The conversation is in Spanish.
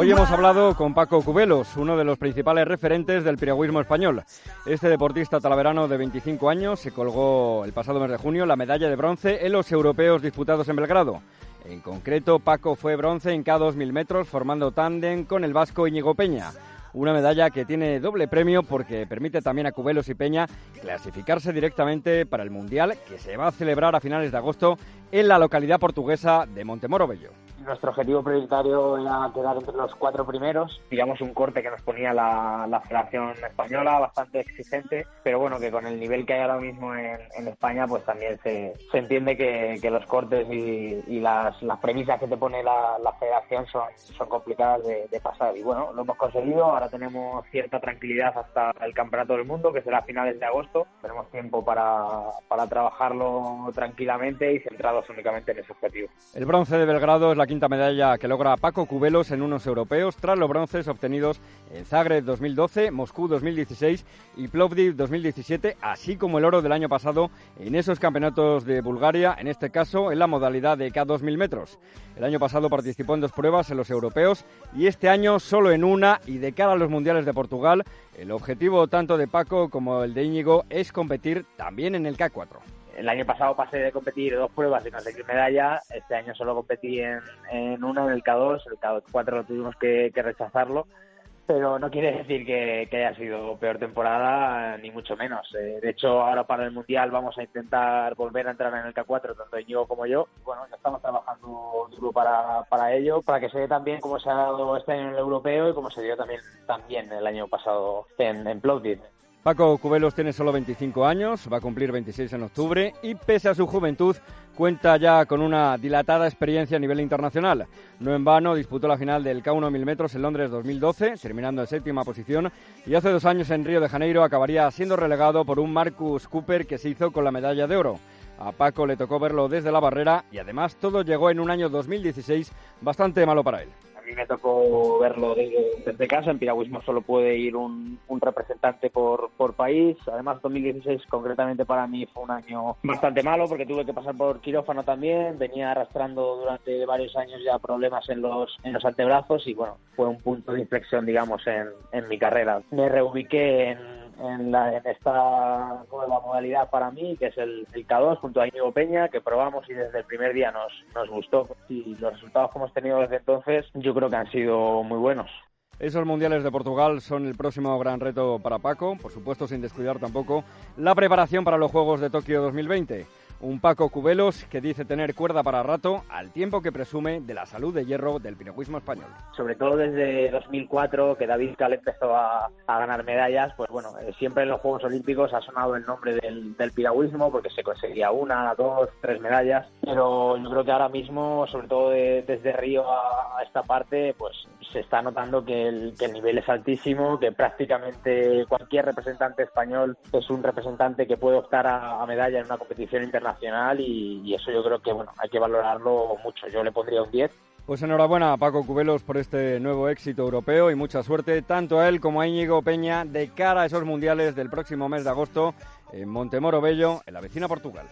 Hoy hemos hablado con Paco Cubelos, uno de los principales referentes del piragüismo español. Este deportista talaverano de 25 años se colgó el pasado mes de junio la medalla de bronce en los europeos disputados en Belgrado. En concreto, Paco fue bronce en cada 2.000 metros formando tándem con el vasco Íñigo Peña. Una medalla que tiene doble premio porque permite también a Cubelos y Peña clasificarse directamente para el Mundial que se va a celebrar a finales de agosto en la localidad portuguesa de Montemoro Bello nuestro objetivo prioritario era quedar entre los cuatro primeros. Digamos un corte que nos ponía la, Federación Española, bastante exigente, pero bueno, que con el nivel que hay ahora mismo en, España, pues también se, se entiende que, que, los cortes y, las, las, premisas que te pone la, Federación son, son complicadas de, pasar. Y bueno, lo hemos conseguido, ahora tenemos cierta tranquilidad hasta el Campeonato del Mundo, que será a finales de agosto. Tenemos tiempo para, para trabajarlo tranquilamente y centrados únicamente en ese objetivo. El bronce de Belgrado es la quinta medalla que logra Paco Cubelos en unos europeos tras los bronces obtenidos en Zagreb 2012, Moscú 2016 y Plovdiv 2017, así como el oro del año pasado en esos campeonatos de Bulgaria, en este caso en la modalidad de K2000 metros. El año pasado participó en dos pruebas en los europeos y este año solo en una y de cara a los mundiales de Portugal, el objetivo tanto de Paco como el de Íñigo es competir también en el K4 el año pasado pasé de competir dos pruebas y conseguir medalla. Este año solo competí en, una, en el K2. El K4 lo tuvimos que, rechazarlo. Pero no quiere decir que, haya sido peor temporada, ni mucho menos. Eh, de hecho, ahora para el Mundial vamos a intentar volver a entrar en el K4, tanto yo como yo. Bueno, ya estamos trabajando duro para, para ello, para que se dé también como se ha dado este año en el europeo y como se dio también, también el año pasado en, en Plovdiv. Paco Cubelos tiene solo 25 años, va a cumplir 26 en octubre y pese a su juventud cuenta ya con una dilatada experiencia a nivel internacional. No en vano disputó la final del K1 1000 metros en Londres 2012, terminando en séptima posición y hace dos años en Río de Janeiro acabaría siendo relegado por un Marcus Cooper que se hizo con la medalla de oro. A Paco le tocó verlo desde la barrera y además todo llegó en un año 2016 bastante malo para él mí me tocó verlo desde, casa. En piragüismo solo puede ir un, representante por, país. Además, 2016 concretamente para mí fue un año bastante malo porque tuve que pasar por quirófano también. Venía arrastrando durante varios años ya problemas en los, en los antebrazos y bueno, fue un punto de inflexión, digamos, en, en mi carrera. Me reubiqué en en, esta nueva modalidad para mí, que es el, K2 junto a Íñigo Peña, que probamos y desde el primer día nos, nos gustó. Y los resultados que hemos tenido desde entonces yo creo que han sido muy buenos. Esos mundiales de Portugal son el próximo gran reto para Paco, por supuesto sin descuidar tampoco la preparación para los Juegos de Tokio 2020. Un Paco Cubelos que dice tener cuerda para rato al tiempo que presume de la salud de hierro del piragüismo español. Sobre todo desde 2004 que David Cal empezó a, ganar medallas, pues bueno, eh, siempre en los Juegos Olímpicos ha sonado el nombre del, piragüismo porque se conseguía una, dos, tres medallas, pero yo creo que ahora mismo, sobre todo desde Río a, esta parte, pues se está notando que el, nivel es altísimo, que prácticamente cualquier representante español es un representante que puede optar a medalla en una competición internacional nacional y, eso yo creo que bueno hay que valorarlo mucho. Yo le pondría un 10. Pues enhorabuena a Paco Cubelos por este nuevo éxito europeo y mucha suerte tanto a él como a Íñigo Peña de cara a esos mundiales del próximo mes de agosto en Montemoro Bello, en la vecina Portugal.